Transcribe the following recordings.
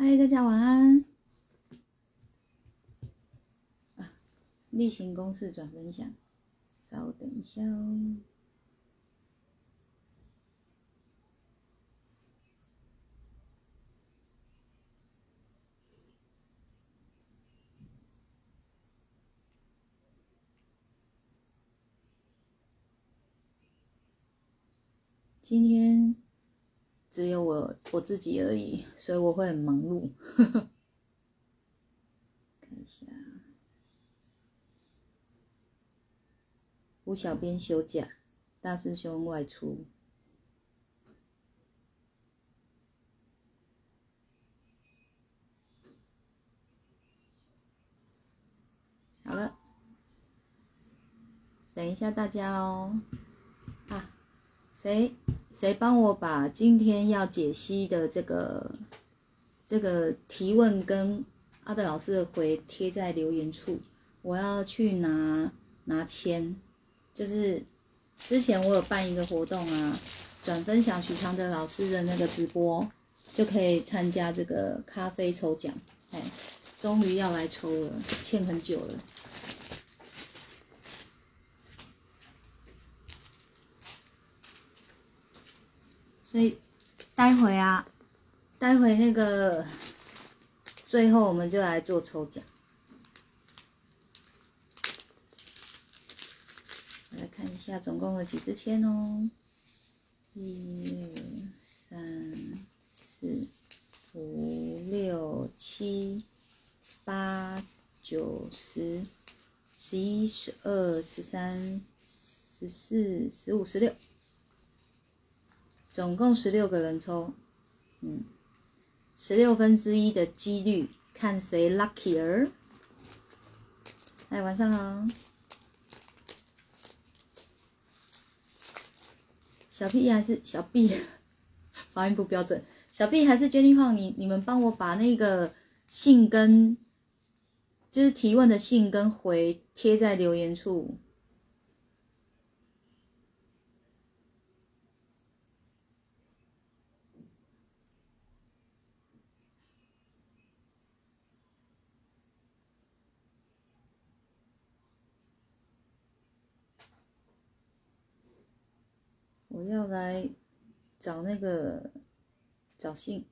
嗨，大家晚安。啊，例行公事转分享，稍等一下哦。今天只有我我自己而已，所以我会很忙碌。看一下，吴小编休假，大师兄外出。好了，等一下大家哦。谁？谁帮我把今天要解析的这个这个提问跟阿德老师的回贴在留言处？我要去拿拿签，就是之前我有办一个活动啊，转分享许常德老师的那个直播，就可以参加这个咖啡抽奖。哎，终于要来抽了，欠很久了。所以，待会啊，待会那个，最后我们就来做抽奖。来看一下，总共有几支签哦？一、二、三、四、五、六、七、八、九、十、十一、十二、十三、十四、十五、十六。总共十六个人抽，嗯，十六分之一的几率，看谁 luckier。哎，晚上好，小 B 还是小 B，发音不标准。小 B 还是 jenny 你你们帮我把那个信跟，就是提问的信跟回贴在留言处。我要来找那个找信，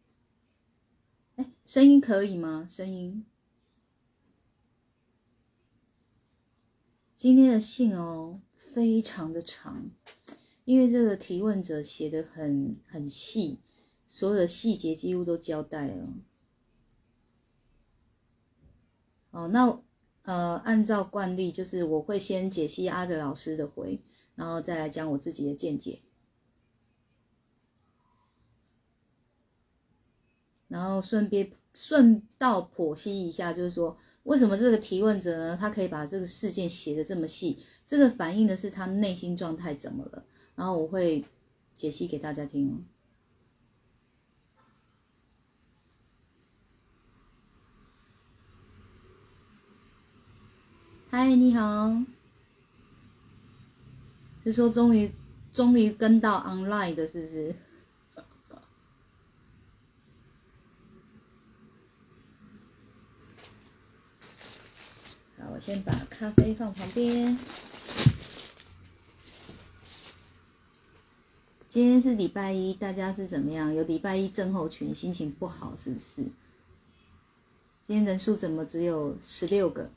哎，声音可以吗？声音，今天的信哦，非常的长，因为这个提问者写的很很细，所有的细节几乎都交代了。哦，那呃，按照惯例，就是我会先解析阿德老师的回，然后再来讲我自己的见解。然后顺便顺道剖析一下，就是说为什么这个提问者呢，他可以把这个事件写的这么细，这个反映的是他内心状态怎么了？然后我会解析给大家听。嗨，你好，是说终于终于跟到 online 的，是不是？我先把咖啡放旁边。今天是礼拜一，大家是怎么样？有礼拜一症候群，心情不好是不是？今天人数怎么只有十六个？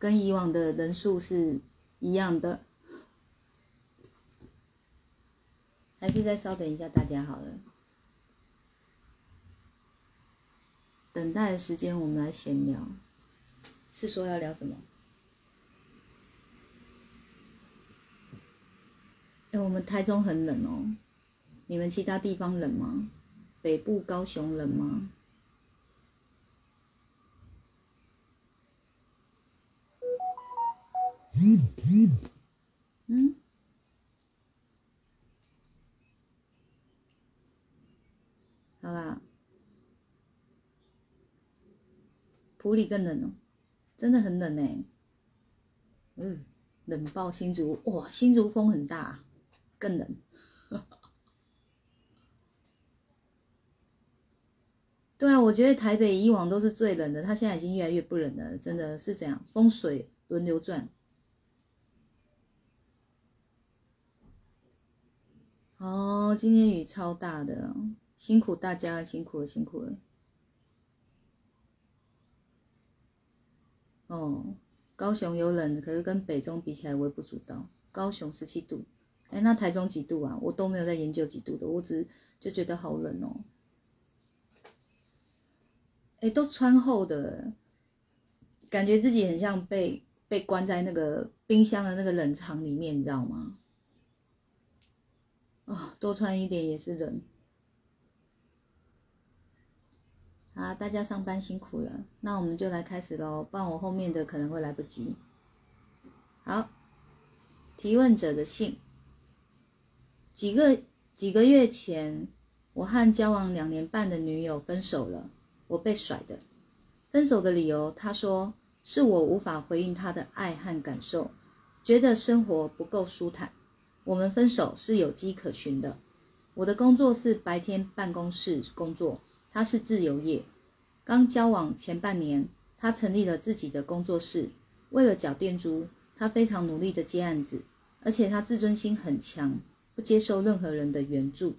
跟以往的人数是一样的？还是再稍等一下大家好了？等待的时间，我们来闲聊。是说要聊什么？哎，我们台中很冷哦，你们其他地方冷吗？北部高雄冷吗？嗯？好啦，普里更冷哦。真的很冷哎，嗯，冷爆新竹哇，新竹风很大，更冷。对啊，我觉得台北以往都是最冷的，它现在已经越来越不冷了，真的是这样，风水轮流转。哦，今天雨超大的，辛苦大家，辛苦了，辛苦了。哦，高雄有冷，可是跟北中比起来微不足道。高雄十七度，哎，那台中几度啊？我都没有在研究几度的，我只就觉得好冷哦。哎，都穿厚的，感觉自己很像被被关在那个冰箱的那个冷藏里面，你知道吗？啊，多穿一点也是冷。啊，大家上班辛苦了，那我们就来开始喽，不然我后面的可能会来不及。好，提问者的信，几个几个月前，我和交往两年半的女友分手了。我被甩的，分手的理由，他说是我无法回应他的爱和感受，觉得生活不够舒坦。我们分手是有迹可循的。我的工作是白天办公室工作，他是自由业。刚交往前半年，他成立了自己的工作室，为了缴店租，他非常努力的接案子，而且他自尊心很强，不接受任何人的援助。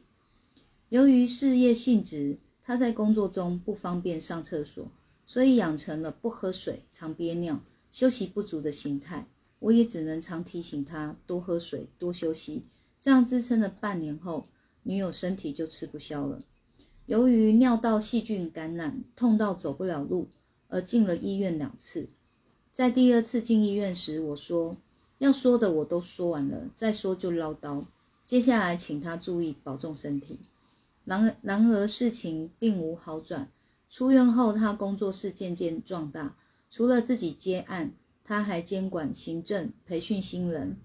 由于事业性质。他在工作中不方便上厕所，所以养成了不喝水、常憋尿、休息不足的心态。我也只能常提醒他多喝水、多休息。这样支撑了半年后，女友身体就吃不消了。由于尿道细菌感染，痛到走不了路，而进了医院两次。在第二次进医院时，我说要说的我都说完了，再说就唠叨。接下来请他注意保重身体。然然而事情并无好转。出院后，他工作室渐渐壮大，除了自己接案，他还监管行政、培训新人。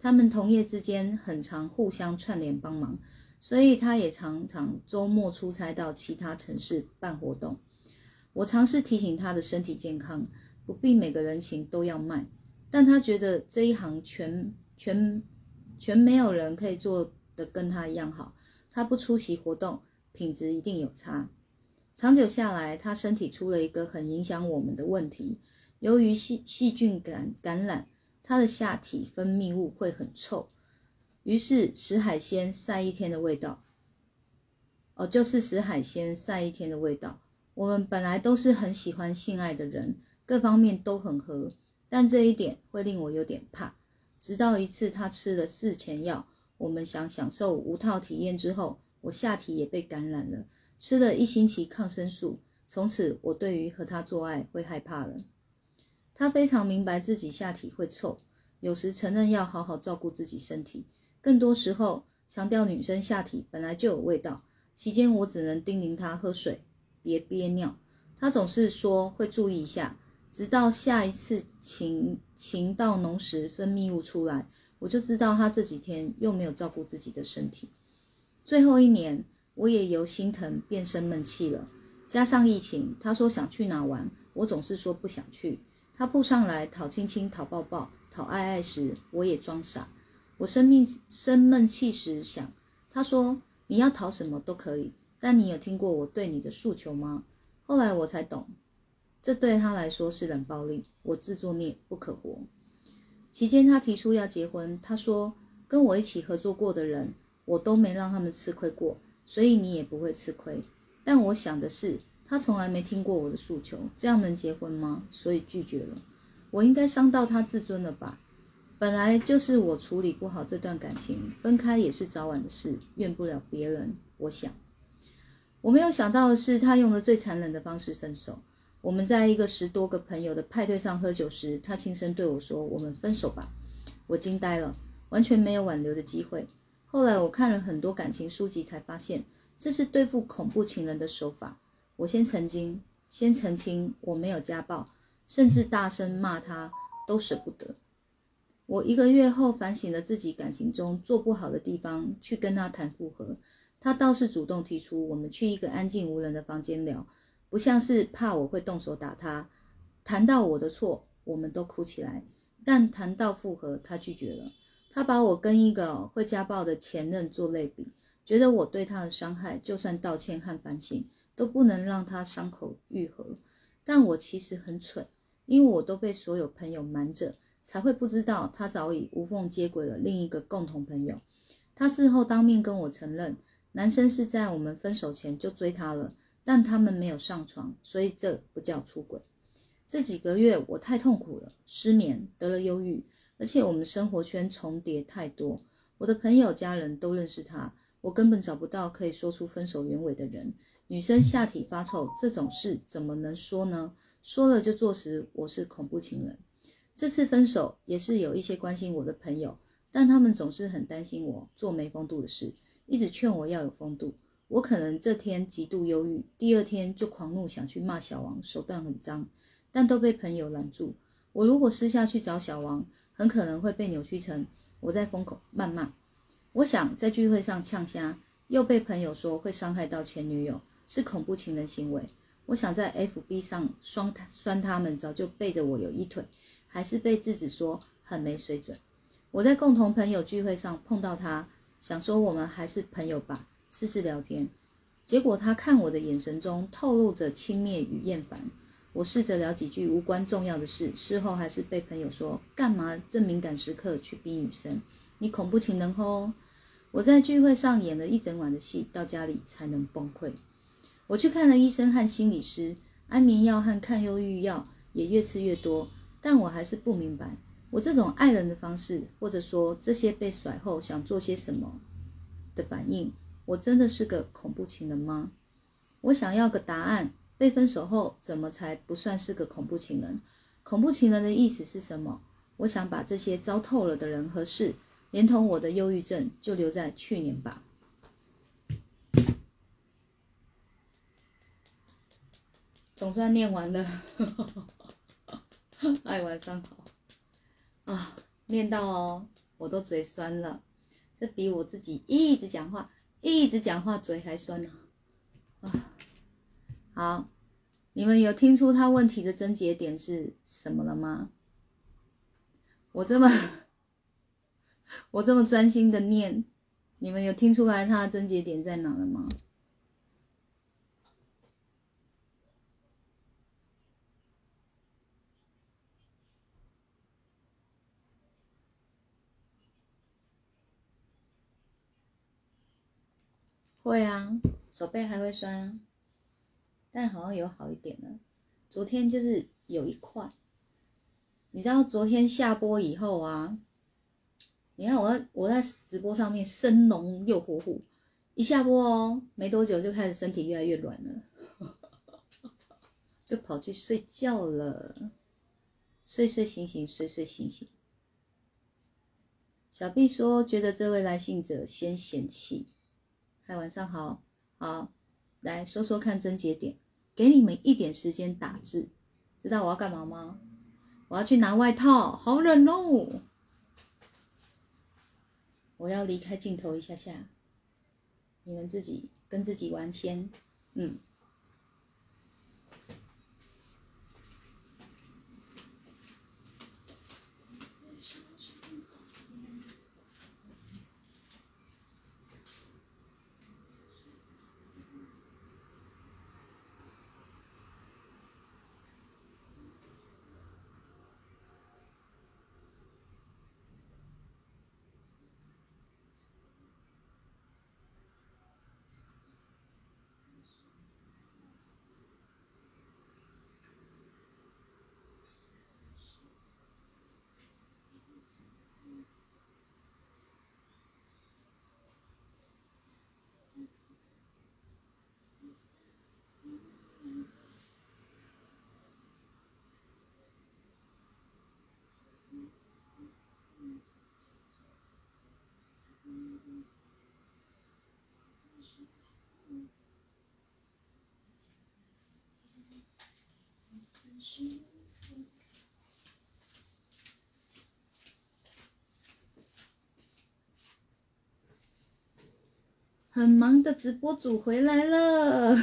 他们同业之间很常互相串联帮忙，所以他也常常周末出差到其他城市办活动。我尝试提醒他的身体健康，不必每个人情都要卖，但他觉得这一行全全全没有人可以做的跟他一样好。他不出席活动，品质一定有差。长久下来，他身体出了一个很影响我们的问题。由于细细菌感感染，他的下体分泌物会很臭。于是食海鲜晒一天的味道，哦，就是食海鲜晒一天的味道。我们本来都是很喜欢性爱的人，各方面都很合，但这一点会令我有点怕。直到一次，他吃了事前药。我们想享受无套体验之后，我下体也被感染了，吃了一星期抗生素，从此我对于和他做爱会害怕了。他非常明白自己下体会臭，有时承认要好好照顾自己身体，更多时候强调女生下体本来就有味道。期间我只能叮咛他喝水，别憋尿。他总是说会注意一下，直到下一次情情到浓时分泌物出来。我就知道他这几天又没有照顾自己的身体。最后一年，我也由心疼变生闷气了。加上疫情，他说想去哪玩，我总是说不想去。他扑上来讨亲亲、讨抱抱、讨爱爱时，我也装傻。我生命生闷气时想，他说你要讨什么都可以，但你有听过我对你的诉求吗？后来我才懂，这对他来说是冷暴力。我自作孽不可活。期间，他提出要结婚。他说：“跟我一起合作过的人，我都没让他们吃亏过，所以你也不会吃亏。”但我想的是，他从来没听过我的诉求，这样能结婚吗？所以拒绝了。我应该伤到他自尊了吧？本来就是我处理不好这段感情，分开也是早晚的事，怨不了别人。我想，我没有想到的是，他用了最残忍的方式分手。我们在一个十多个朋友的派对上喝酒时，他轻声对我说：“我们分手吧。”我惊呆了，完全没有挽留的机会。后来我看了很多感情书籍，才发现这是对付恐怖情人的手法。我先澄清，先澄清我没有家暴，甚至大声骂他都舍不得。我一个月后反省了自己感情中做不好的地方，去跟他谈复合。他倒是主动提出，我们去一个安静无人的房间聊。不像是怕我会动手打他，谈到我的错，我们都哭起来。但谈到复合，他拒绝了。他把我跟一个会家暴的前任做类比，觉得我对他的伤害，就算道歉和反省，都不能让他伤口愈合。但我其实很蠢，因为我都被所有朋友瞒着，才会不知道他早已无缝接轨了另一个共同朋友。他事后当面跟我承认，男生是在我们分手前就追他了，但他们没有上床，所以这不叫出轨。这几个月我太痛苦了，失眠，得了忧郁，而且我们生活圈重叠太多，我的朋友、家人都认识他，我根本找不到可以说出分手原委的人。女生下体发臭这种事怎么能说呢？说了就坐实，我是恐怖情人。这次分手也是有一些关心我的朋友。但他们总是很担心我做没风度的事，一直劝我要有风度。我可能这天极度忧郁，第二天就狂怒想去骂小王，手段很脏，但都被朋友拦住。我如果私下去找小王，很可能会被扭曲成我在风口谩骂。我想在聚会上呛虾，又被朋友说会伤害到前女友，是恐怖情人行为。我想在 FB 上双他酸他们，早就背着我有一腿，还是被制止说很没水准。我在共同朋友聚会上碰到他，想说我们还是朋友吧，试试聊天。结果他看我的眼神中透露着轻蔑与厌烦。我试着聊几句无关重要的事，事后还是被朋友说干嘛这敏感时刻去逼女生？你恐怖情人吼！我在聚会上演了一整晚的戏，到家里才能崩溃。我去看了医生和心理师，安眠药和抗忧郁药也越吃越多，但我还是不明白。我这种爱人的方式，或者说这些被甩后想做些什么的反应，我真的是个恐怖情人吗？我想要个答案。被分手后怎么才不算是个恐怖情人？恐怖情人的意思是什么？我想把这些糟透了的人和事，连同我的忧郁症，就留在去年吧。总算念完了，哎，晚上好。啊，念到哦，我都嘴酸了，这比我自己一直讲话、一直讲话嘴还酸呢。啊，好，你们有听出他问题的症结点是什么了吗？我这么我这么专心的念，你们有听出来他的症结点在哪了吗？会啊，手背还会酸，但好像有好一点了。昨天就是有一块，你知道昨天下播以后啊，你看我我在直播上面生龙又活虎，一下播哦，没多久就开始身体越来越软了，就跑去睡觉了，睡睡醒醒，睡睡醒醒。小 B 说，觉得这位来信者先嫌弃。嗨，晚上好，好，来说说看症结点，给你们一点时间打字，知道我要干嘛吗？我要去拿外套，好冷哦！我要离开镜头一下下，你们自己跟自己玩先，嗯。很忙的直播主回来了，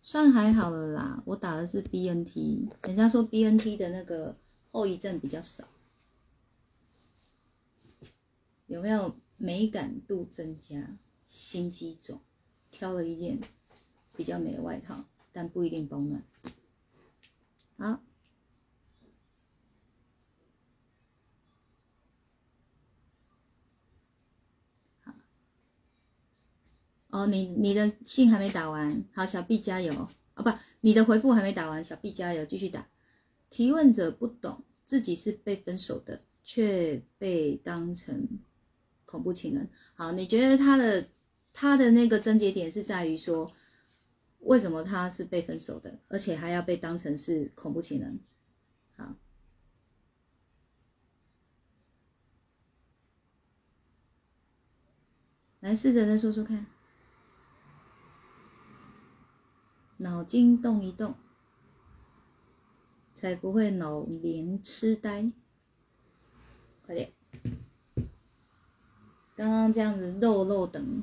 算还好了啦。我打的是 BNT，人家说 BNT 的那个后遗症比较少，有没有美感度增加，心机重，挑了一件比较美的外套，但不一定保暖。好，哦，你你的信还没打完，好，小 B 加油哦，不，你的回复还没打完，小 B 加油，继续打。提问者不懂自己是被分手的，却被当成恐怖情人。好，你觉得他的他的那个症结点是在于说，为什么他是被分手的，而且还要被当成是恐怖情人？好，来试着再说说看，脑筋动一动。才不会老年痴呆。快点，刚刚这样子漏漏等，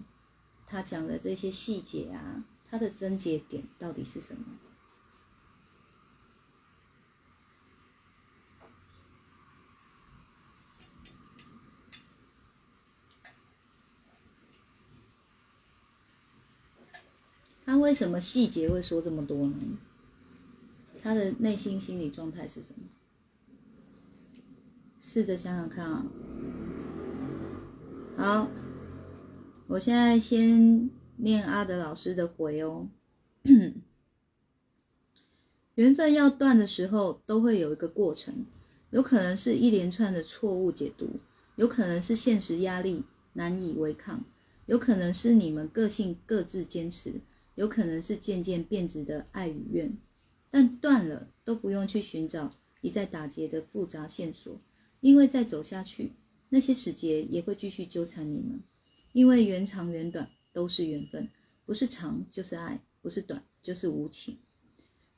他讲的这些细节啊，他的症结点到底是什么？他为什么细节会说这么多呢？他的内心心理状态是什么？试着想想看啊。好，我现在先念阿德老师的回哦。缘分要断的时候，都会有一个过程，有可能是一连串的错误解读，有可能是现实压力难以违抗，有可能是你们个性各自坚持，有可能是渐渐变质的爱与怨。但断了都不用去寻找一再打结的复杂线索，因为再走下去，那些死结也会继续纠缠你们。因为缘长缘短都是缘分，不是长就是爱，不是短就是无情。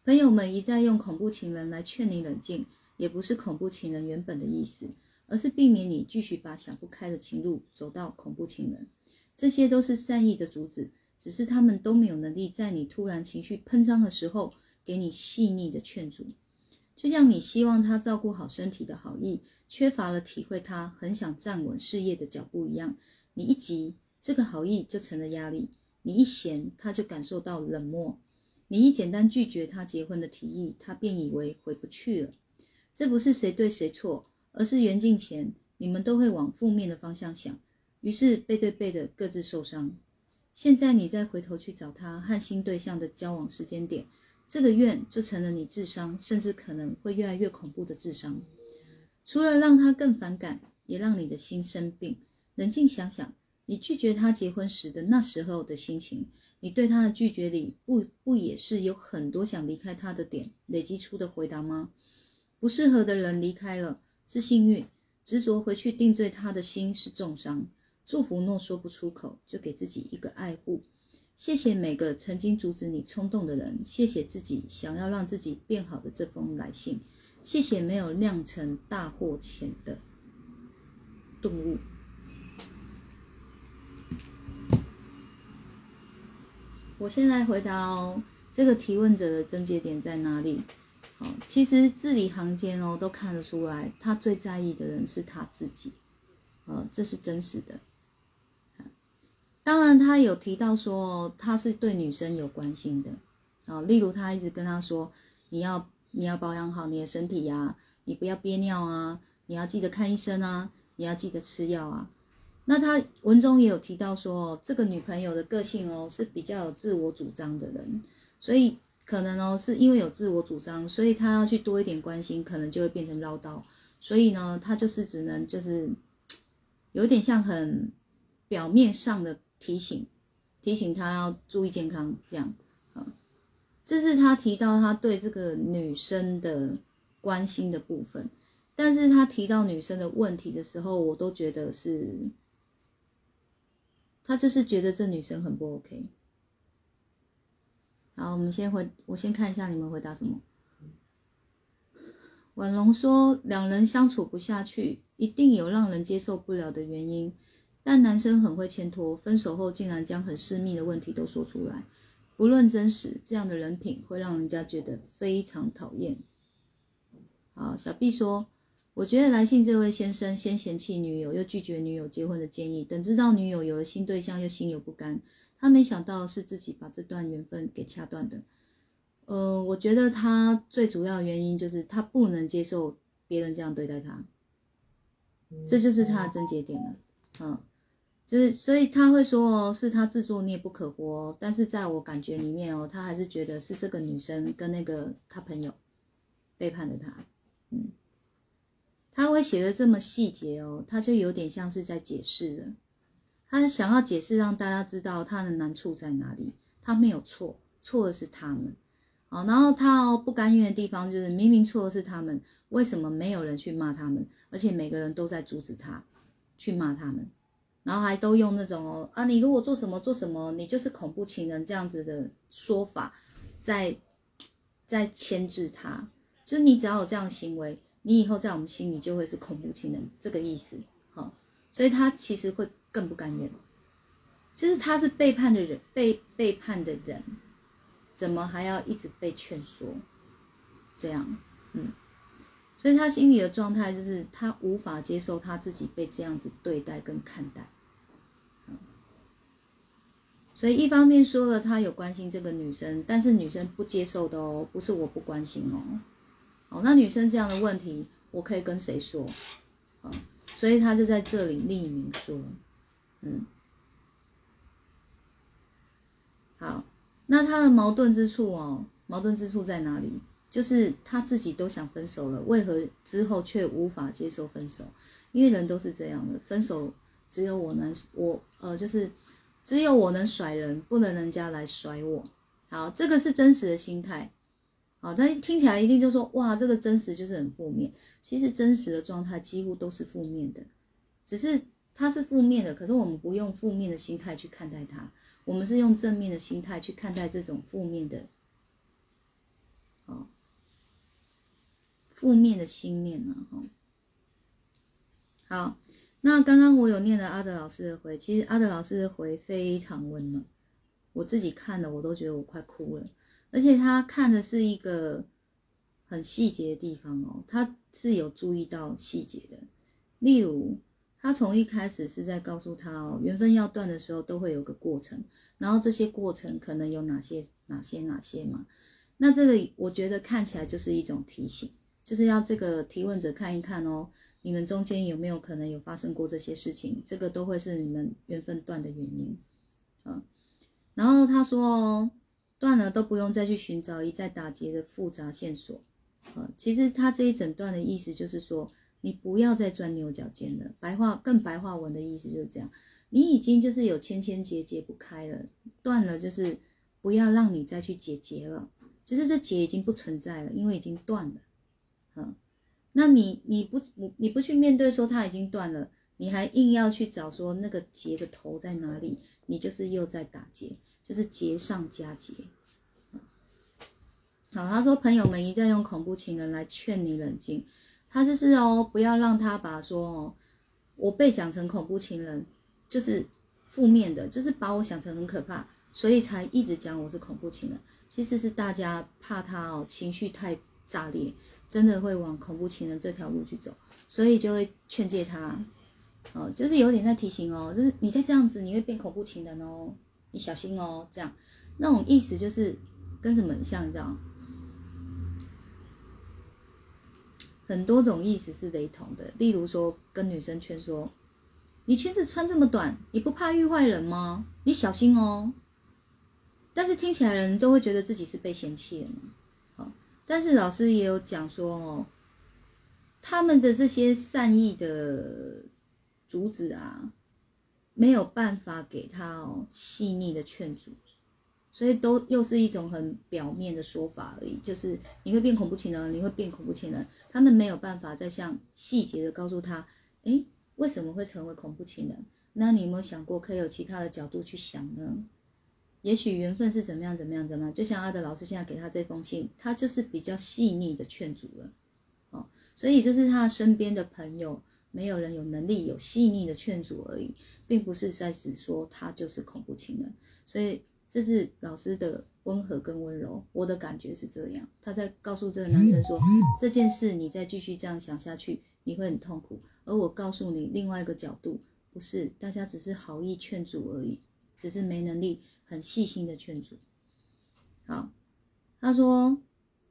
朋友们一再用恐怖情人来劝你冷静，也不是恐怖情人原本的意思，而是避免你继续把想不开的情路走到恐怖情人。这些都是善意的阻止，只是他们都没有能力在你突然情绪喷张的时候。给你细腻的劝阻，就像你希望他照顾好身体的好意，缺乏了体会他很想站稳事业的脚步一样。你一急，这个好意就成了压力；你一闲，他就感受到冷漠；你一简单拒绝他结婚的提议，他便以为回不去了。这不是谁对谁错，而是缘尽前，你们都会往负面的方向想，于是背对背的各自受伤。现在你再回头去找他和新对象的交往时间点。这个怨就成了你智商，甚至可能会越来越恐怖的智商。除了让他更反感，也让你的心生病。冷静想想，你拒绝他结婚时的那时候的心情，你对他的拒绝里，不不也是有很多想离开他的点累积出的回答吗？不适合的人离开了是幸运，执着回去定罪他的心是重伤。祝福若说不出口，就给自己一个爱护。谢谢每个曾经阻止你冲动的人，谢谢自己想要让自己变好的这封来信，谢谢没有酿成大祸前的顿悟。我现在回答哦，这个提问者的症结点在哪里？好，其实字里行间哦都看得出来，他最在意的人是他自己，呃，这是真实的。当然，他有提到说他是对女生有关心的，啊，例如他一直跟他说，你要你要保养好你的身体呀，你不要憋尿啊，你要记得看医生啊，你要记得吃药啊。那他文中也有提到说，这个女朋友的个性哦是比较有自我主张的人，所以可能哦是因为有自我主张，所以他要去多一点关心，可能就会变成唠叨，所以呢，他就是只能就是有点像很表面上的。提醒，提醒他要注意健康，这样啊，这是他提到他对这个女生的关心的部分。但是他提到女生的问题的时候，我都觉得是，他就是觉得这女生很不 OK。好，我们先回，我先看一下你们回答什么。婉龙说，两人相处不下去，一定有让人接受不了的原因。但男生很会牵拖，分手后竟然将很私密的问题都说出来，不论真实，这样的人品会让人家觉得非常讨厌。好，小 B 说，我觉得来信这位先生先嫌弃女友，又拒绝女友结婚的建议，等知道女友有了新对象，又心有不甘。他没想到是自己把这段缘分给掐断的。呃，我觉得他最主要的原因就是他不能接受别人这样对待他，这就是他的症结点了。嗯，就是所以他会说哦，是他自作孽不可活。但是在我感觉里面哦，他还是觉得是这个女生跟那个他朋友背叛了他。嗯。他会写的这么细节哦，他就有点像是在解释了。他想要解释让大家知道他的难处在哪里。他没有错，错的是他们。哦，然后他哦不甘愿的地方就是明明错的是他们，为什么没有人去骂他们？而且每个人都在阻止他去骂他们，然后还都用那种哦啊，你如果做什么做什么，你就是恐怖情人这样子的说法，在在牵制他，就是你只要有这样的行为。你以后在我们心里就会是恐怖情人这个意思，好，所以他其实会更不甘愿，就是他是背叛的人，被背叛的人，怎么还要一直被劝说？这样，嗯，所以他心里的状态就是他无法接受他自己被这样子对待跟看待，所以一方面说了他有关心这个女生，但是女生不接受的哦，不是我不关心哦。哦，那女生这样的问题，我可以跟谁说？啊，所以他就在这里匿名说，嗯，好，那他的矛盾之处哦，矛盾之处在哪里？就是他自己都想分手了，为何之后却无法接受分手？因为人都是这样的，分手只有我能，我呃，就是只有我能甩人，不能人家来甩我。好，这个是真实的心态。好，但听起来一定就说哇，这个真实就是很负面。其实真实的状态几乎都是负面的，只是它是负面的，可是我们不用负面的心态去看待它，我们是用正面的心态去看待这种负面的，哦，负面的心念呢，哈。好，那刚刚我有念了阿德老师的回，其实阿德老师的回非常温暖，我自己看了我都觉得我快哭了。而且他看的是一个很细节的地方哦，他是有注意到细节的。例如，他从一开始是在告诉他哦，缘分要断的时候都会有个过程，然后这些过程可能有哪些、哪些、哪些嘛？那这个我觉得看起来就是一种提醒，就是要这个提问者看一看哦，你们中间有没有可能有发生过这些事情？这个都会是你们缘分断的原因啊。然后他说。断了都不用再去寻找一再打结的复杂线索，啊，其实他这一整段的意思就是说，你不要再钻牛角尖了。白话更白话文的意思就是这样，你已经就是有千千结解不开了，断了就是不要让你再去解结了，就是这结已经不存在了，因为已经断了，啊，那你你不你你不去面对说它已经断了，你还硬要去找说那个结的头在哪里，你就是又在打结。就是结上加结，好，他说朋友们一再用恐怖情人来劝你冷静，他就是哦，不要让他把说哦，我被讲成恐怖情人，就是负面的，就是把我想成很可怕，所以才一直讲我是恐怖情人。其实是大家怕他哦，情绪太炸裂，真的会往恐怖情人这条路去走，所以就会劝诫他，哦，就是有点在提醒哦，就是你再这样子，你会变恐怖情人哦。你小心哦，这样那种意思就是跟什么像，你知道很多种意思是雷同的。例如说，跟女生劝说：“你裙子穿这么短，你不怕遇坏人吗？你小心哦。”但是听起来人都会觉得自己是被嫌弃的。但是老师也有讲说哦，他们的这些善意的阻止啊。没有办法给他哦细腻的劝阻，所以都又是一种很表面的说法而已。就是你会变恐怖情人，你会变恐怖情人，他们没有办法再像细节的告诉他，哎，为什么会成为恐怖情人？那你有没有想过可以有其他的角度去想呢？也许缘分是怎么样怎么样怎么样？就像阿德老师现在给他这封信，他就是比较细腻的劝阻了，哦，所以就是他身边的朋友。没有人有能力有细腻的劝阻而已，并不是在指说他就是恐怖情人，所以这是老师的温和跟温柔，我的感觉是这样。他在告诉这个男生说，这件事你再继续这样想下去，你会很痛苦。而我告诉你另外一个角度，不是大家只是好意劝阻而已，只是没能力很细心的劝阻。好，他说，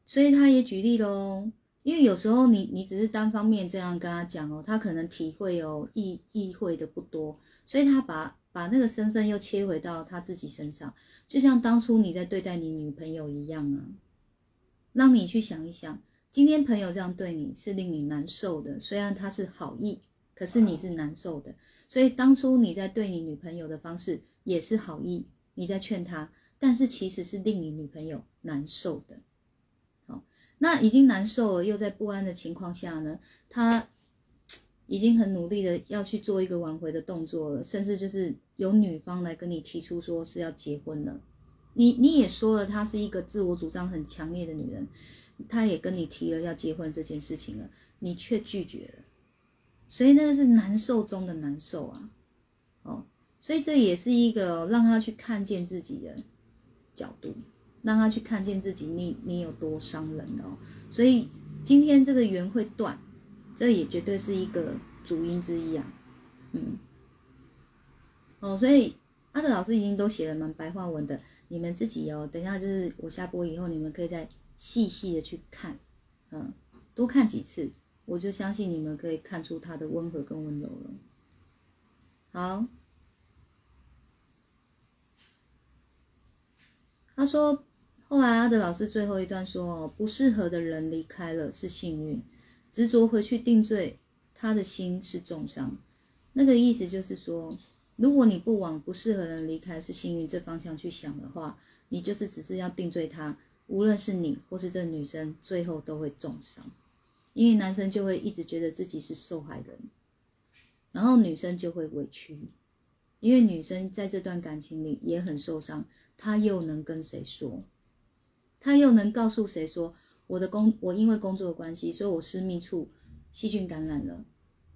所以他也举例喽，因为有时候你你只是单方面这样跟他讲哦，他可能体会哦意意会的不多，所以他把把那个身份又切回到他自己身上，就像当初你在对待你女朋友一样啊，让你去想一想。今天朋友这样对你是令你难受的，虽然他是好意，可是你是难受的。所以当初你在对你女朋友的方式也是好意，你在劝他，但是其实是令你女朋友难受的。好，那已经难受了，又在不安的情况下呢，他已经很努力的要去做一个挽回的动作了，甚至就是有女方来跟你提出说是要结婚了，你你也说了，她是一个自我主张很强烈的女人。她也跟你提了要结婚这件事情了，你却拒绝了，所以那个是难受中的难受啊，哦，所以这也是一个让他去看见自己的角度，让他去看见自己你你有多伤人哦，所以今天这个缘会断，这也绝对是一个主因之一啊，嗯，哦，所以阿德老师已经都写了蛮白话文的，你们自己哦，等一下就是我下播以后，你们可以再。细细的去看，嗯，多看几次，我就相信你们可以看出他的温和跟温柔了。好，他说，后来阿德老师最后一段说，不适合的人离开了是幸运，执着回去定罪，他的心是重伤。那个意思就是说，如果你不往不适合人离开是幸运这方向去想的话，你就是只是要定罪他。无论是你或是这女生，最后都会重伤，因为男生就会一直觉得自己是受害人，然后女生就会委屈，因为女生在这段感情里也很受伤，他又能跟谁说？他又能告诉谁说我的工我因为工作的关系，所以我私密处细菌感染了，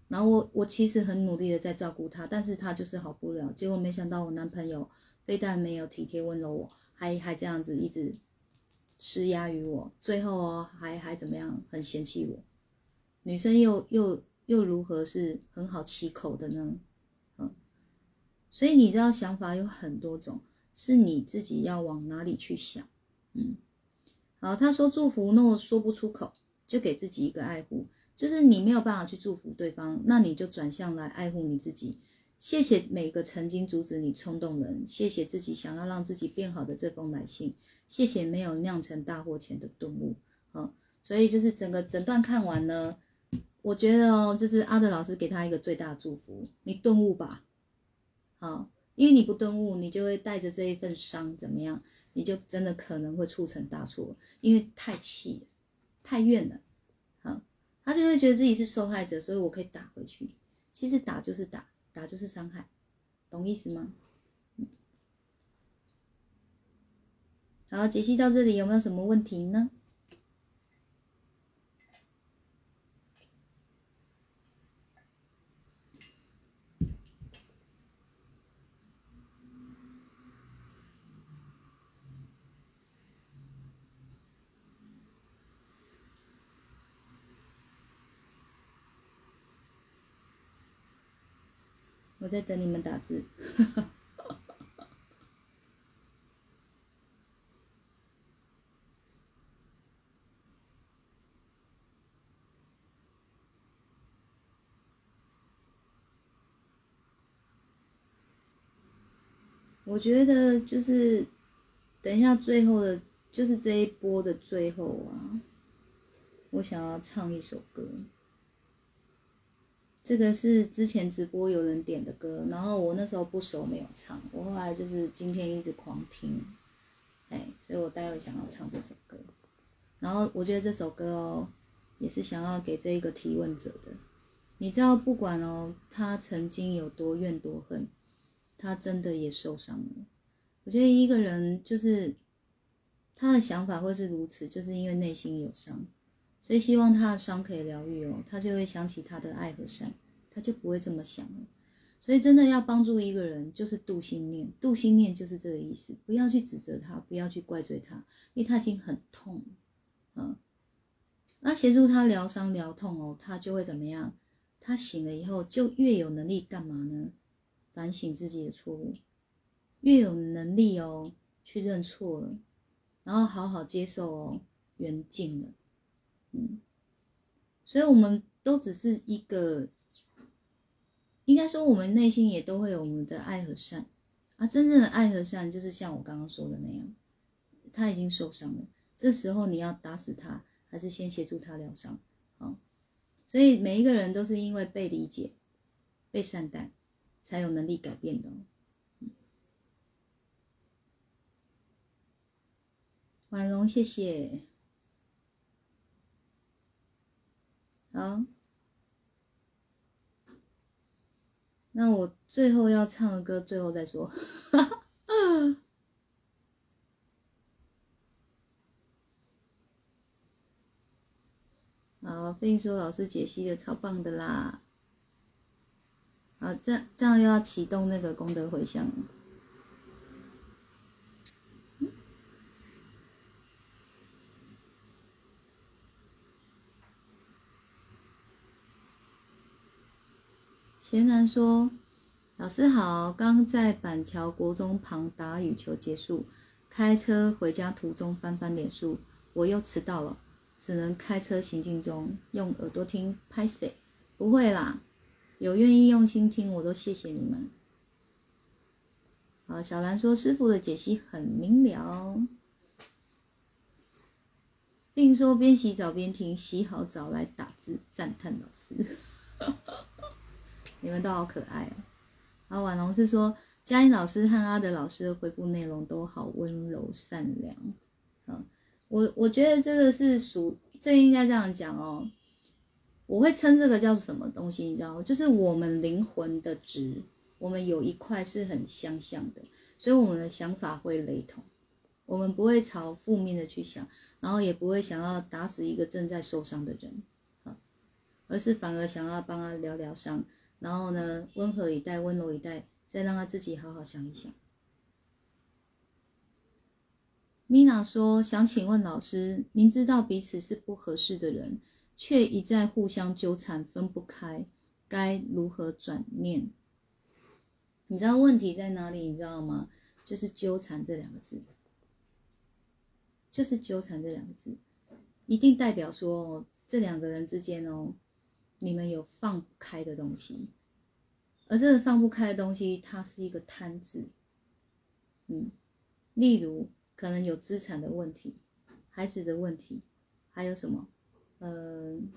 然后我我其实很努力的在照顾他，但是他就是好不了，结果没想到我男朋友非但没有体贴温柔我，还还这样子一直。施压于我，最后哦还还怎么样？很嫌弃我，女生又又又如何是很好起口的呢？嗯，所以你知道想法有很多种，是你自己要往哪里去想。嗯，好，他说祝福，那我说不出口，就给自己一个爱护，就是你没有办法去祝福对方，那你就转向来爱护你自己。谢谢每个曾经阻止你冲动的人，谢谢自己想要让自己变好的这封来信。谢谢没有酿成大祸前的顿悟，好，所以就是整个整段看完呢，我觉得哦，就是阿德老师给他一个最大的祝福，你顿悟吧，好，因为你不顿悟，你就会带着这一份伤怎么样，你就真的可能会促成大错，因为太气了，太怨了，好，他就会觉得自己是受害者，所以我可以打回去，其实打就是打，打就是伤害，懂意思吗？好，解析到这里有没有什么问题呢？我在等你们打字。我觉得就是等一下最后的，就是这一波的最后啊，我想要唱一首歌。这个是之前直播有人点的歌，然后我那时候不熟没有唱，我后来就是今天一直狂听，哎，所以我待会想要唱这首歌。然后我觉得这首歌哦，也是想要给这一个提问者的。你知道，不管哦，他曾经有多怨多恨。他真的也受伤了。我觉得一个人就是他的想法会是如此，就是因为内心有伤，所以希望他的伤可以疗愈哦，他就会想起他的爱和善，他就不会这么想了。所以真的要帮助一个人，就是度心念，度心念就是这个意思，不要去指责他，不要去怪罪他，因为他已经很痛，嗯，那协助他疗伤疗痛哦，他就会怎么样？他醒了以后就越有能力干嘛呢？反省自己的错误，越有能力哦去认错了，然后好好接受哦缘尽了，嗯，所以我们都只是一个，应该说我们内心也都会有我们的爱和善啊，真正的爱和善就是像我刚刚说的那样，他已经受伤了，这时候你要打死他。还是先协助他疗伤，好，所以每一个人都是因为被理解、被善待，才有能力改变的。婉容，谢谢。好，那我最后要唱的歌，最后再说。好，飞说老师解析的超棒的啦！好，这这样又要启动那个功德回向了。贤男说：“老师好，刚在板桥国中旁打羽球结束，开车回家途中翻翻脸书，我又迟到了。”只能开车行进中用耳朵听拍谁？不会啦，有愿意用心听，我都谢谢你们。好，小兰说师傅的解析很明了。并说边洗澡边听，洗好澡来打字赞叹老师。你们都好可爱哦。然后，婉龙是说嘉音老师和阿德老师的回复内容都好温柔善良。嗯。我我觉得这个是属，这应该这样讲哦。我会称这个叫什么东西，你知道吗就是我们灵魂的值，我们有一块是很相像的，所以我们的想法会雷同。我们不会朝负面的去想，然后也不会想要打死一个正在受伤的人啊，而是反而想要帮他疗疗伤，然后呢，温和以待，温柔以待，再让他自己好好想一想。米娜说：“想请问老师，明知道彼此是不合适的人，却一再互相纠缠，分不开，该如何转念？你知道问题在哪里？你知道吗？就是纠缠这两个字，就是纠缠这两个字，一定代表说这两个人之间哦，你们有放不开的东西，而这个放不开的东西，它是一个贪字，嗯，例如。”可能有资产的问题，孩子的问题，还有什么？嗯，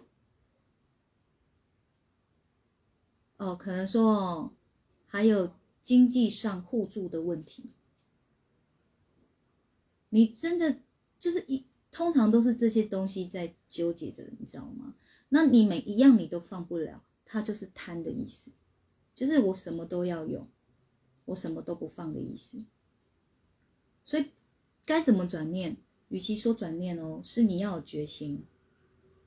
哦，可能说哦，还有经济上互助的问题。你真的就是一，通常都是这些东西在纠结着，你知道吗？那你每一样你都放不了，它就是贪的意思，就是我什么都要有，我什么都不放的意思，所以。该怎么转念？与其说转念哦，是你要有决心，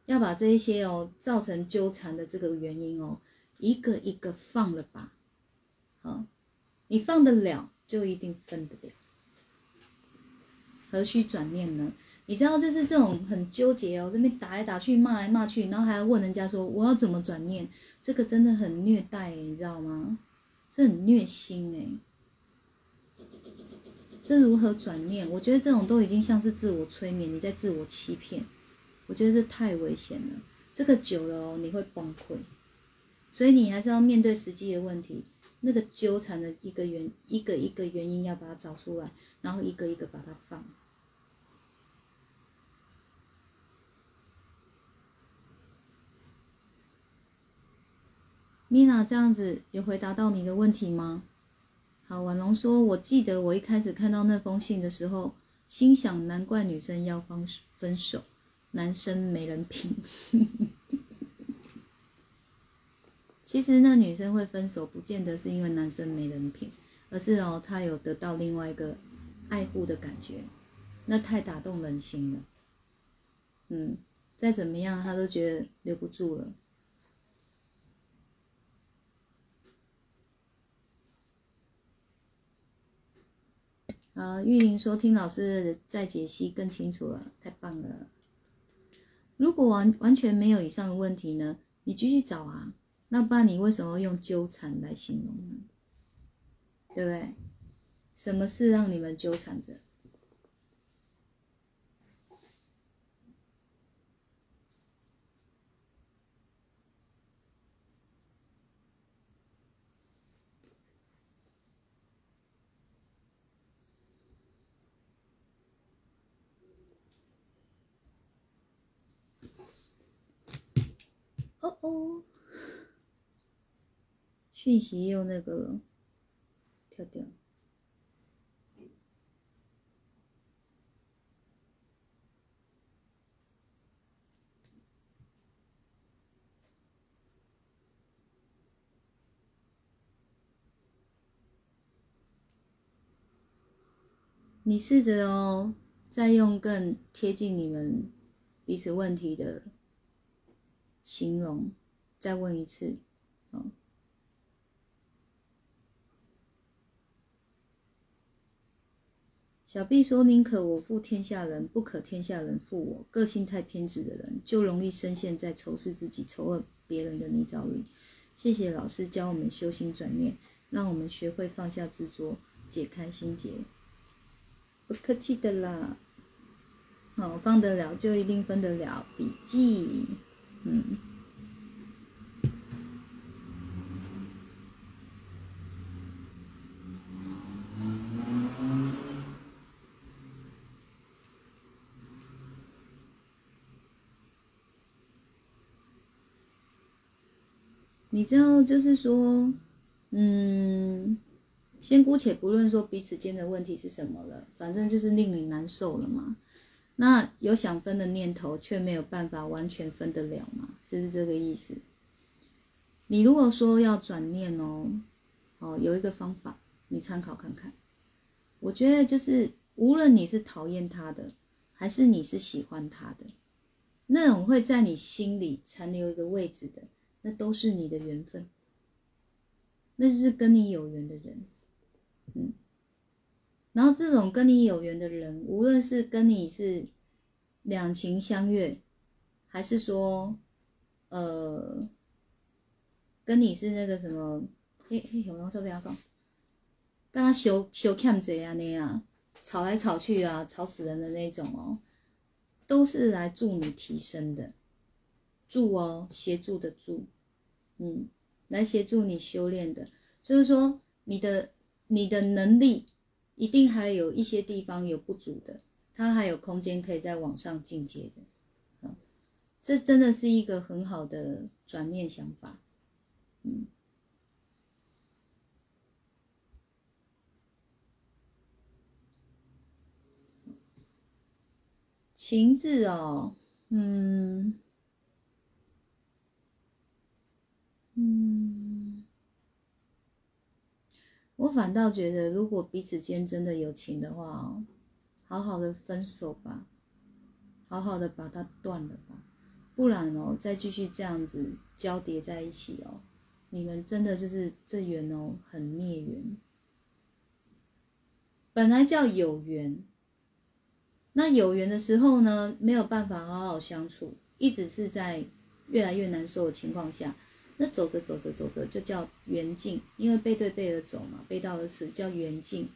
要把这一些哦造成纠缠的这个原因哦，一个一个放了吧。好，你放得了，就一定分得了。何须转念呢？你知道，就是这种很纠结哦，这边打来打去，骂来骂去，然后还要问人家说我要怎么转念，这个真的很虐待，你知道吗？这很虐心哎。这如何转念？我觉得这种都已经像是自我催眠，你在自我欺骗。我觉得这太危险了，这个久了哦，你会崩溃。所以你还是要面对实际的问题，那个纠缠的一个原一个一个原因要把它找出来，然后一个一个把它放。米娜，这样子有回答到你的问题吗？好，婉龙说：“我记得我一开始看到那封信的时候，心想难怪女生要分分手，男生没人品。其实那女生会分手，不见得是因为男生没人品，而是哦，她有得到另外一个爱护的感觉，那太打动人心了。嗯，再怎么样，她都觉得留不住了。”啊，玉玲说听老师再解析更清楚了，太棒了。如果完完全没有以上的问题呢，你继续找啊。那不然你为什么用纠缠来形容呢？对不对？什么事让你们纠缠着？哦哦，讯息又那个跳掉。你试着哦，再用更贴近你们彼此问题的。形容，再问一次，哦。小 B 说：“宁可我负天下人，不可天下人负我。个性太偏执的人，就容易深陷在仇视自己、仇恶别人的泥沼里。”谢谢老师教我们修心转念，让我们学会放下执着，解开心结。不客气的啦，好，放得了就一定分得了。笔记。嗯，你知道，就是说，嗯，先姑且不论说彼此间的问题是什么了，反正就是令你难受了嘛。那有想分的念头，却没有办法完全分得了吗？是不是这个意思？你如果说要转念哦，哦，有一个方法，你参考看看。我觉得就是，无论你是讨厌他的，还是你是喜欢他的，那种会在你心里残留一个位置的，那都是你的缘分，那是跟你有缘的人，嗯。然后这种跟你有缘的人，无论是跟你是两情相悦，还是说，呃，跟你是那个什么，嘿嘿，有人说不要讲，大家修修欠贼啊那样，吵来吵去啊，吵死人的那种哦，都是来助你提升的，助哦，协助的助，嗯，来协助你修炼的，就是说你的你的能力。一定还有一些地方有不足的，它还有空间可以在往上进阶的，啊，这真的是一个很好的转念想法，嗯，情字哦，嗯，嗯。我反倒觉得，如果彼此间真的有情的话，好好的分手吧，好好的把它断了吧，不然哦，再继续这样子交叠在一起哦，你们真的就是这缘哦，很孽缘。本来叫有缘，那有缘的时候呢，没有办法好好相处，一直是在越来越难受的情况下。那走着走着走着就叫缘尽，因为背对背的走嘛，背道而驰叫缘尽。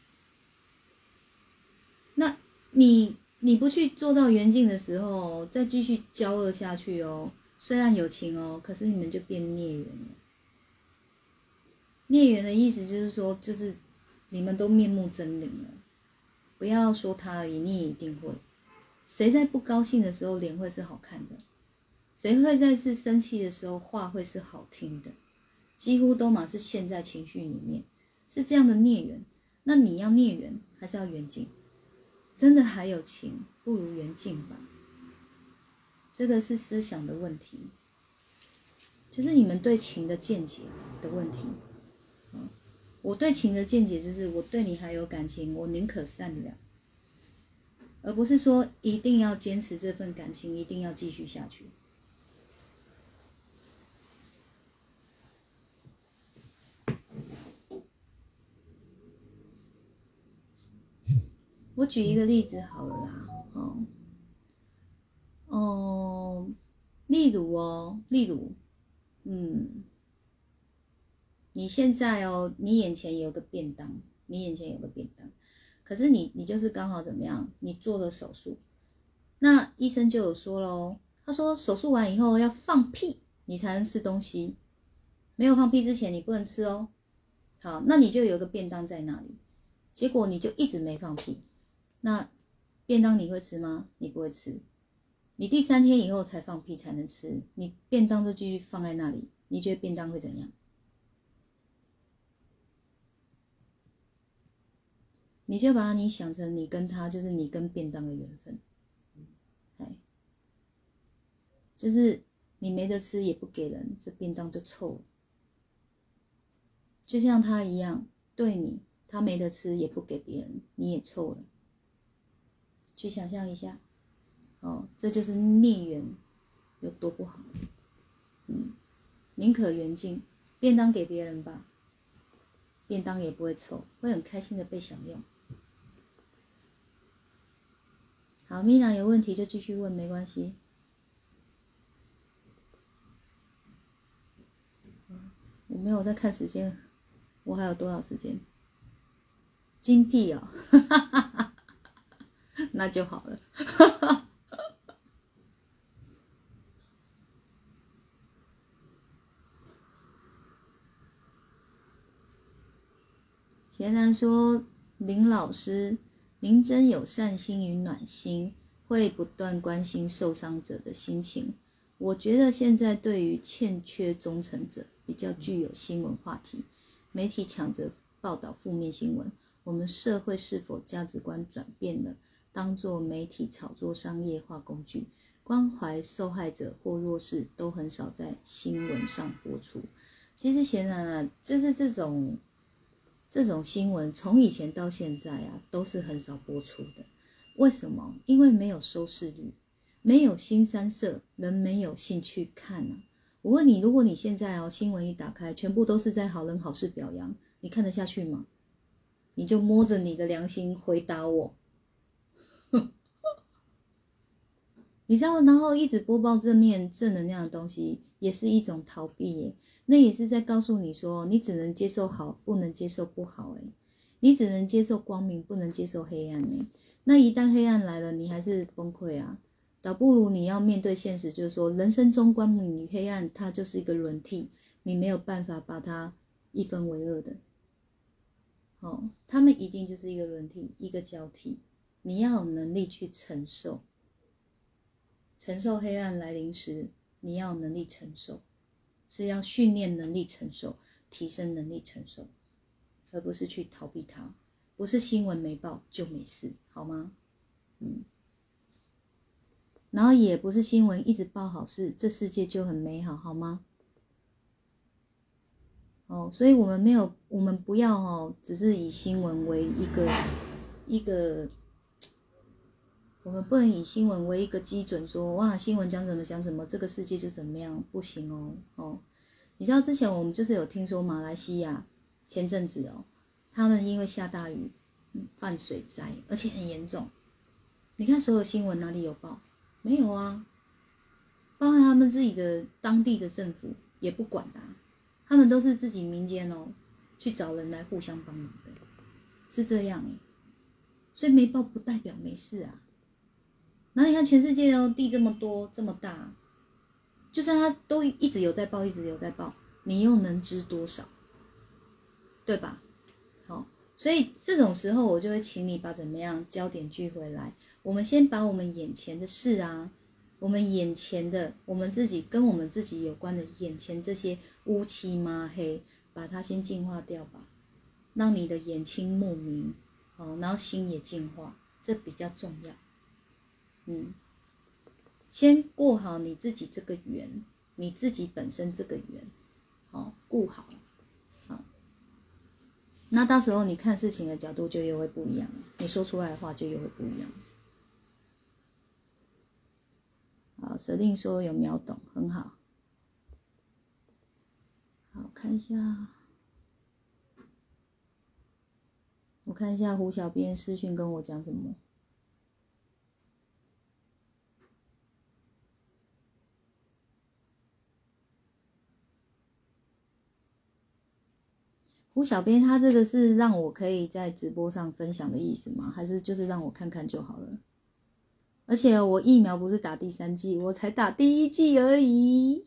那你你不去做到缘尽的时候，再继续交恶下去哦，虽然有情哦，可是你们就变孽缘了。孽缘的意思就是说，就是你们都面目狰狞了。不要说他而已，你也一定会。谁在不高兴的时候脸会是好看的？谁会在是生气的时候话会是好听的？几乎都嘛是陷在情绪里面，是这样的孽缘。那你要孽缘还是要缘尽？真的还有情，不如缘尽吧。这个是思想的问题，就是你们对情的见解的问题。我对情的见解就是，我对你还有感情，我宁可善良，而不是说一定要坚持这份感情，一定要继续下去。我举一个例子好了啦，哦，哦，例如哦，例如，嗯，你现在哦，你眼前有个便当，你眼前有个便当，可是你你就是刚好怎么样？你做了手术，那医生就有说喽，他说手术完以后要放屁，你才能吃东西，没有放屁之前你不能吃哦。好，那你就有个便当在那里，结果你就一直没放屁，那便当你会吃吗？你不会吃。你第三天以后才放屁才能吃，你便当就继续放在那里，你觉得便当会怎样？你就把你想成你跟他就是你跟便当的缘分，哎，就是你没得吃也不给人，这便当就臭了。就像他一样，对你，他没得吃也不给别人，你也臭了。去想象一下。哦，这就是孽缘有多不好。嗯，宁可缘尽，便当给别人吧，便当也不会臭，会很开心的被享用。好，米娜有问题就继续问，没关系。我没有在看时间，我还有多少时间？精辟哦，哈哈哈哈那就好了。贤南说：“林老师，您真有善心与暖心，会不断关心受伤者的心情。我觉得现在对于欠缺忠诚者比较具有新闻话题，媒体抢着报道负面新闻。我们社会是否价值观转变了？当做媒体炒作商业化工具，关怀受害者或弱势都很少在新闻上播出。其实显然啊，就是这种。”这种新闻从以前到现在啊，都是很少播出的。为什么？因为没有收视率，没有新三色，人没有兴趣看啊。我问你，如果你现在哦，新闻一打开，全部都是在好人好事表扬，你看得下去吗？你就摸着你的良心回答我。你知道，然后一直播报正面正能量的东西，也是一种逃避耶。那也是在告诉你说，你只能接受好，不能接受不好。诶你只能接受光明，不能接受黑暗。诶那一旦黑暗来了，你还是崩溃啊！倒不如你要面对现实，就是说，人生中光明与黑暗，它就是一个轮替，你没有办法把它一分为二的。哦，他们一定就是一个轮替，一个交替，你要有能力去承受，承受黑暗来临时，你要有能力承受。是要训练能力承受，提升能力承受，而不是去逃避它。不是新闻没报就没事，好吗？嗯。然后也不是新闻一直报好事，这世界就很美好，好吗？哦，所以我们没有，我们不要哦，只是以新闻为一个一个。我们不能以新闻为一个基准，说哇，新闻讲什么讲什么，这个世界就怎么样，不行哦哦。你知道之前我们就是有听说马来西亚前阵子哦，他们因为下大雨，嗯犯水灾，而且很严重。你看所有新闻哪里有报？没有啊，包含他们自己的当地的政府也不管的，他们都是自己民间哦去找人来互相帮忙的，是这样哎。所以没报不代表没事啊。那你看，全世界哦，地这么多，这么大，就算它都一直有在爆，一直有在爆，你又能知多少？对吧？好，所以这种时候，我就会请你把怎么样焦点聚回来。我们先把我们眼前的事啊，我们眼前的我们自己跟我们自己有关的眼前这些乌漆抹黑，把它先净化掉吧，让你的眼清目明，好，然后心也净化，这比较重要。嗯，先过好你自己这个缘，你自己本身这个缘，哦，顾好，好，那到时候你看事情的角度就又会不一样了，你说出来的话就又会不一样。好，设定说有秒懂，很好。好，看一下，我看一下胡小编私讯跟我讲什么。小编他这个是让我可以在直播上分享的意思吗？还是就是让我看看就好了？而且我疫苗不是打第三剂，我才打第一剂而已。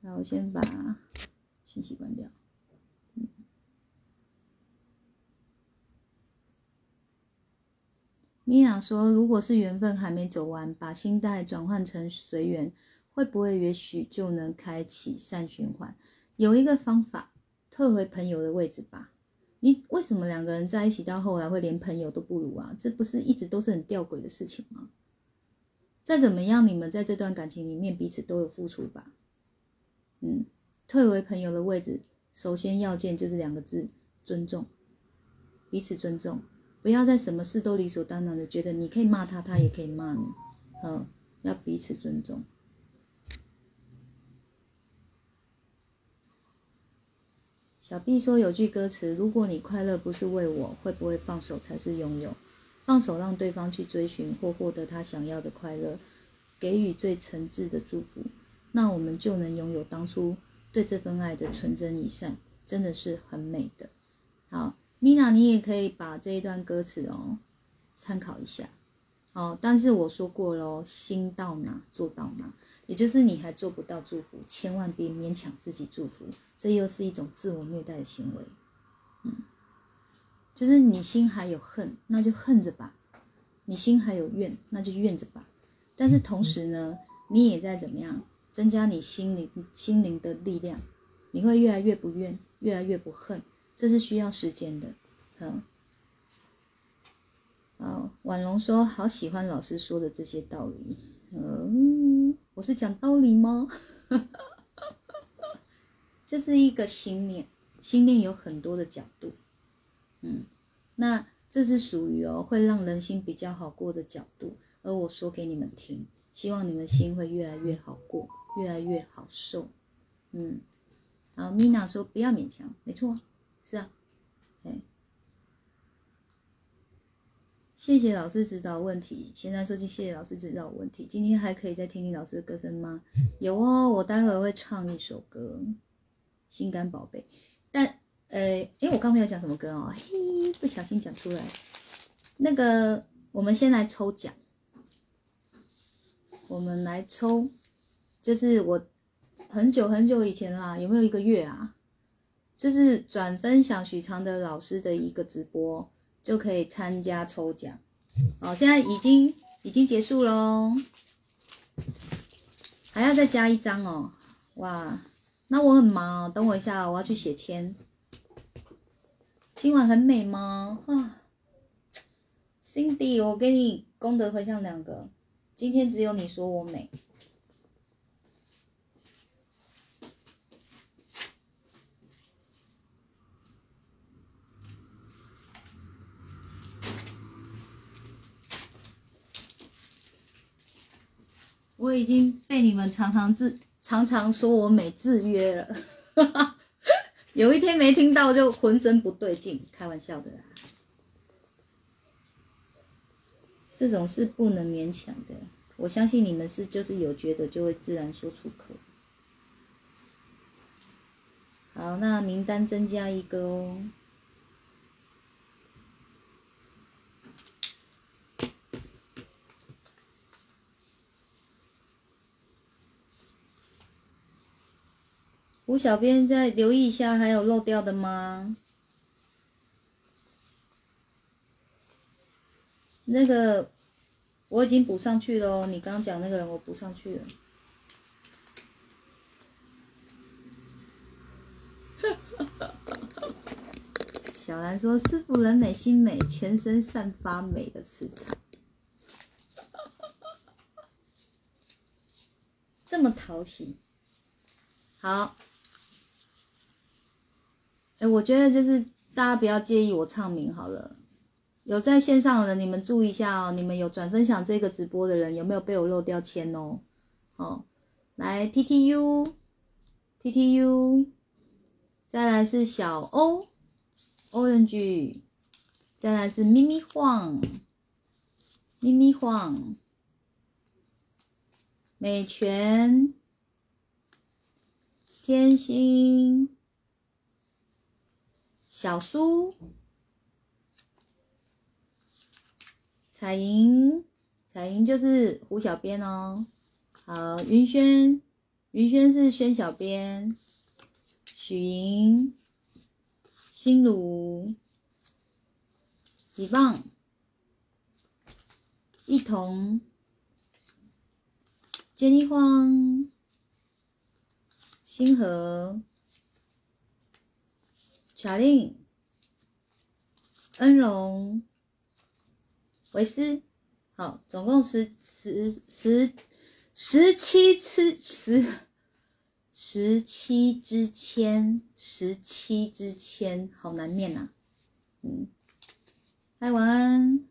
那我先把信息关掉。米娅说：“如果是缘分还没走完，把心态转换成随缘，会不会也许就能开启善循环？有一个方法，退回朋友的位置吧。你为什么两个人在一起到后来会连朋友都不如啊？这不是一直都是很吊诡的事情吗？再怎么样，你们在这段感情里面彼此都有付出吧？嗯，退回朋友的位置，首先要件就是两个字：尊重，彼此尊重。”不要在什么事都理所当然的觉得你可以骂他，他也可以骂你，嗯，要彼此尊重。小 B 说有句歌词：如果你快乐不是为我，会不会放手才是拥有？放手让对方去追寻或获得他想要的快乐，给予最诚挚的祝福，那我们就能拥有当初对这份爱的纯真与善，真的是很美的。好。米娜，你也可以把这一段歌词哦参考一下，哦，但是我说过喽，心到哪做到哪，也就是你还做不到祝福，千万别勉强自己祝福，这又是一种自我虐待的行为，嗯，就是你心还有恨，那就恨着吧；你心还有怨，那就怨着吧。但是同时呢，你也在怎么样增加你心灵心灵的力量，你会越来越不怨，越来越不恨。这是需要时间的，嗯，好，婉容说好喜欢老师说的这些道理，嗯，我是讲道理吗？这是一个心念，心念有很多的角度，嗯，那这是属于哦会让人心比较好过的角度，而我说给你们听，希望你们心会越来越好过，越来越好受，嗯，好，Mina 说不要勉强，没错。是啊，哎，谢谢老师指导问题。现在说句谢谢老师指导问题。今天还可以再听听老师的歌声吗？有哦，我待会会唱一首歌，《心肝宝贝》。但呃，因为我刚没有讲什么歌哦，嘿，不小心讲出来。那个，我们先来抽奖。我们来抽，就是我很久很久以前啦，有没有一个月啊？就是转分享许常德老师的一个直播，就可以参加抽奖。好，现在已经已经结束喽，还要再加一张哦。哇，那我很忙，等我一下，我要去写签。今晚很美吗？啊，Cindy，我给你功德回向两个，今天只有你说我美。我已经被你们常常自常常说我美制约了，有一天没听到就浑身不对劲，开玩笑的啦，这种是不能勉强的。我相信你们是就是有觉得就会自然说出口。好，那名单增加一个哦。吴小编再留意一下，还有漏掉的吗？那个我已经补上去了，你刚刚讲那个人我补上去了。小兰说：“师傅人美心美，全身散发美的磁场。”这么讨喜，好。哎，我觉得就是大家不要介意我唱名好了。有在线上的人，你们注意一下哦。你们有转分享这个直播的人，有没有被我漏掉签哦？哦，来 T T U T T U，再来是小欧 Orange，再来是咪咪晃咪咪晃美泉天心，小苏，彩莹，彩莹就是胡小编哦。好，云轩，云轩是轩小编，许莹，心如，李棒，一同。Jenny 荒，星河，卡令，恩荣，维斯，好，总共十十十十七次十十七支签，十七支签，好难念呐。嗯，嗨，晚安。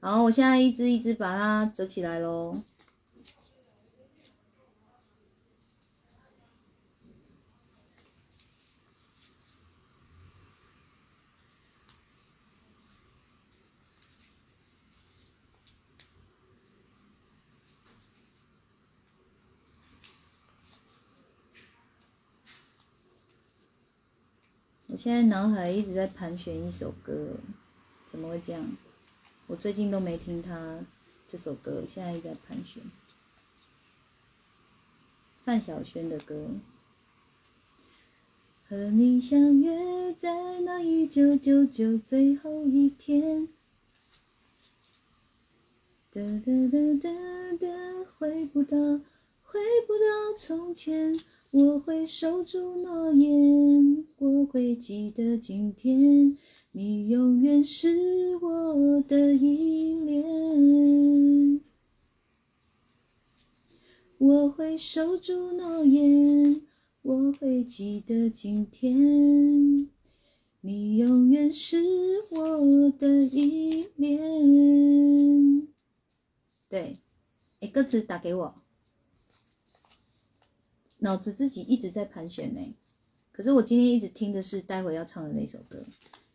好，我现在一只一只把它折起来喽。现在脑海一直在盘旋一首歌，怎么会这样？我最近都没听他这首歌，现在一直在盘旋。范晓萱的歌。和你相约在那一九九九最后一天。哒哒哒哒哒，回不到，回不到从前。我会守住诺言，我会记得今天，你永远是我的依恋。我会守住诺言，我会记得今天，你永远是我的依恋。对，哎，歌词打给我。脑子自己一直在盘旋呢，可是我今天一直听的是待会要唱的那首歌，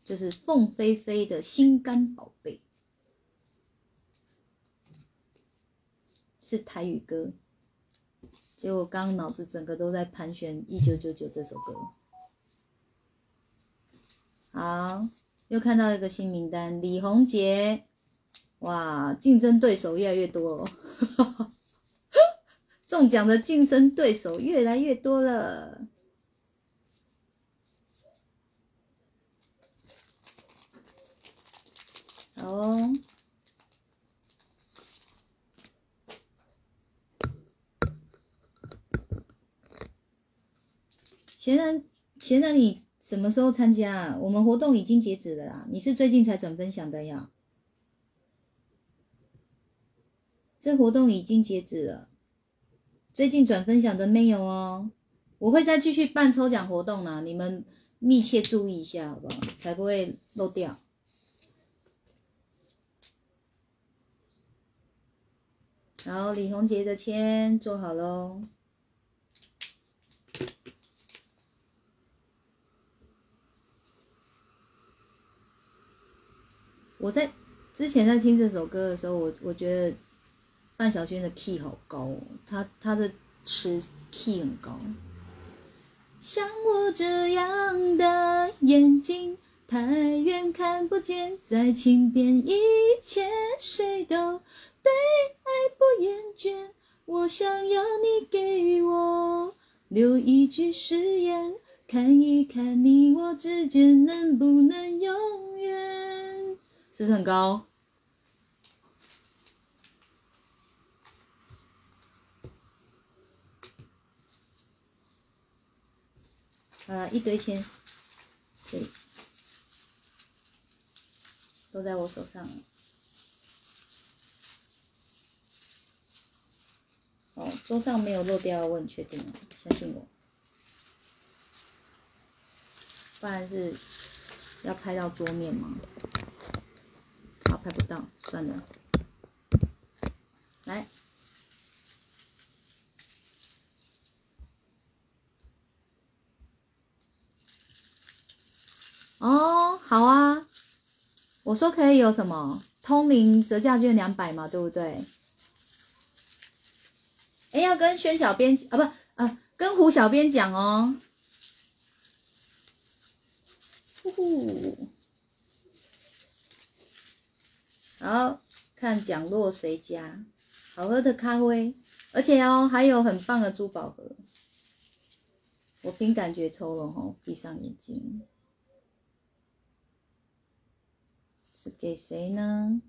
就是凤飞飞的心肝宝贝，是台语歌。结果刚脑子整个都在盘旋一九九九这首歌。好，又看到一个新名单，李洪杰，哇，竞争对手越来越多。中奖的竞争对手越来越多了。好哦。现在现在你什么时候参加？我们活动已经截止了啦。你是最近才转分享的呀？这活动已经截止了。最近转分享的没有哦，我会再继续办抽奖活动呢，你们密切注意一下，好不好？才不会漏掉。好，李红杰的签做好喽。我在之前在听这首歌的时候，我我觉得。范晓萱的 key 好高哦，她她的词 key 很高。像我这样的眼睛，太远看不见，再轻便一切，谁都对爱不厌倦。我想要你给我留一句誓言，看一看你我之间能不能永远。是不是很高？啊，一堆钱，这里都在我手上。哦，桌上没有漏掉，我很确定哦，相信我。不然是要拍到桌面吗？好，拍不到，算了。来。哦，好啊，我说可以有什么通灵折价券两百嘛，对不对？哎，要跟宣小编啊，不啊，跟胡小编讲哦。呼呼，好看奖落谁家？好喝的咖啡，而且哦还有很棒的珠宝盒。我凭感觉抽了哦，闭上眼睛，是给谁呢？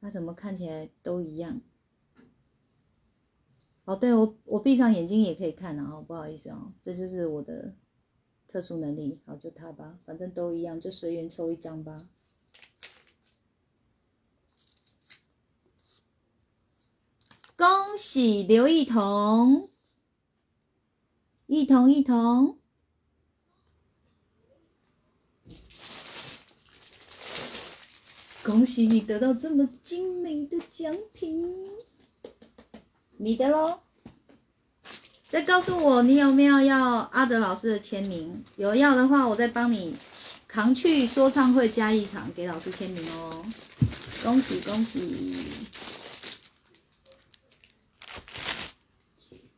他怎么看起来都一样？哦，对我我闭上眼睛也可以看啊，不好意思哦，这就是我的特殊能力。好，就他吧，反正都一样，就随缘抽一张吧。恭喜刘一彤，一彤一彤，恭喜你得到这么精美的奖品。你的喽，再告诉我你有没有要阿德老师的签名？有要的话，我再帮你扛去说唱会加一场，给老师签名哦。恭喜恭喜！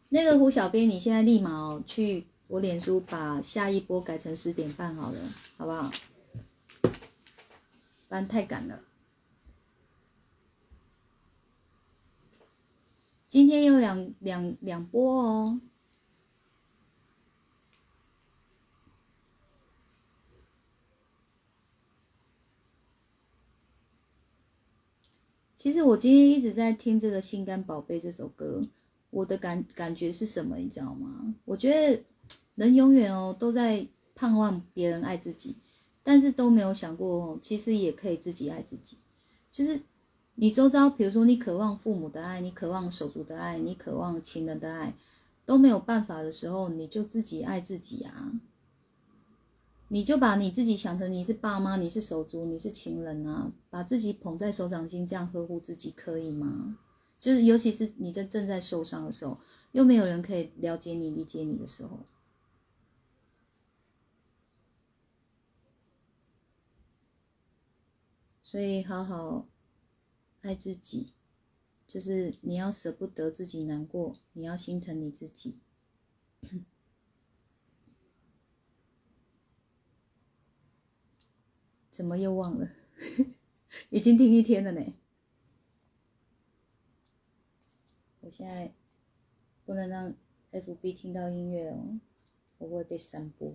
那个胡小编，你现在立马去我脸书把下一波改成十点半好了，好不好？不然太赶了。今天有两两两波哦。其实我今天一直在听这个《心肝宝贝》这首歌，我的感感觉是什么？你知道吗？我觉得人永远哦都在盼望别人爱自己，但是都没有想过，其实也可以自己爱自己，就是。你周遭，比如说你渴望父母的爱，你渴望手足的爱，你渴望情人的爱，都没有办法的时候，你就自己爱自己啊！你就把你自己想成你是爸妈，你是手足，你是情人啊，把自己捧在手掌心，这样呵护自己可以吗？就是尤其是你在正在受伤的时候，又没有人可以了解你、理解你的时候，所以好好。爱自己，就是你要舍不得自己难过，你要心疼你自己。怎么又忘了？已经听一天了呢。我现在不能让 FB 听到音乐哦，我会被删播。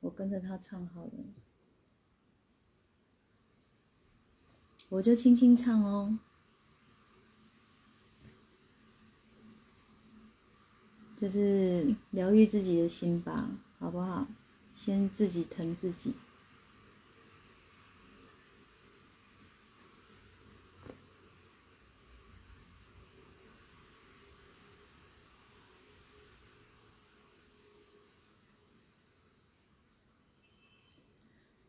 我跟着他唱好了，我就轻轻唱哦，就是疗愈自己的心吧，好不好？先自己疼自己。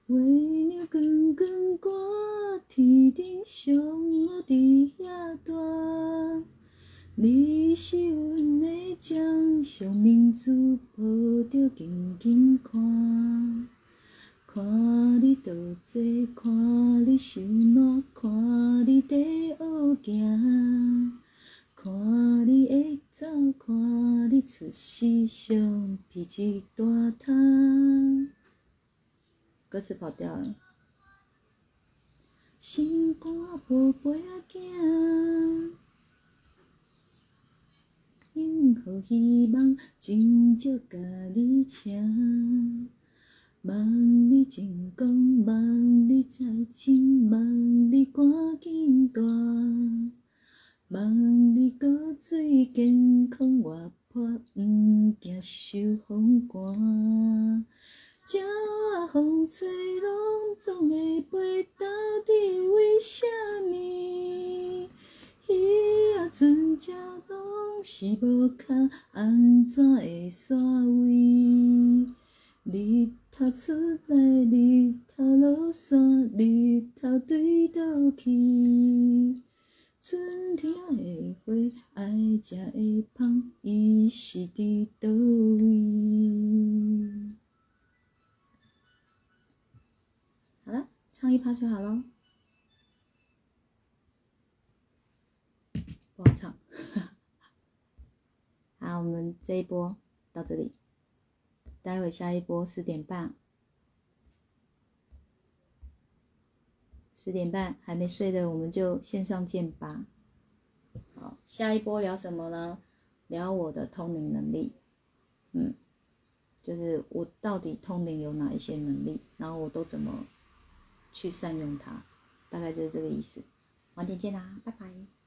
为娘光光挂天顶上，我伫遐住。你是阮的掌上明珠，抱着紧紧看。看你倒坐，看你受难，看你在学行，看你会走，看你出世上披一大摊。歌词跑调了。心肝宝贝仔囝，幸福希望真少甲你请，望。你成功，望你再亲，望你赶紧大，望你搁水健康活泼，毋惊受风寒。这风吹拢总会飞，到底为虾米？彼啊船只拢是无脚，安怎会煞位？日头出来，日头落山，日头对倒去。春天的花爱食的芳，伊是伫倒位？唱一趴就好了。不好唱。好，我们这一波到这里，待会下一波四点半。十点半还没睡的，我们就线上见吧。好，下一波聊什么呢？聊我的通灵能力。嗯，就是我到底通灵有哪一些能力，然后我都怎么去善用它，大概就是这个意思。晚点见啦，拜拜。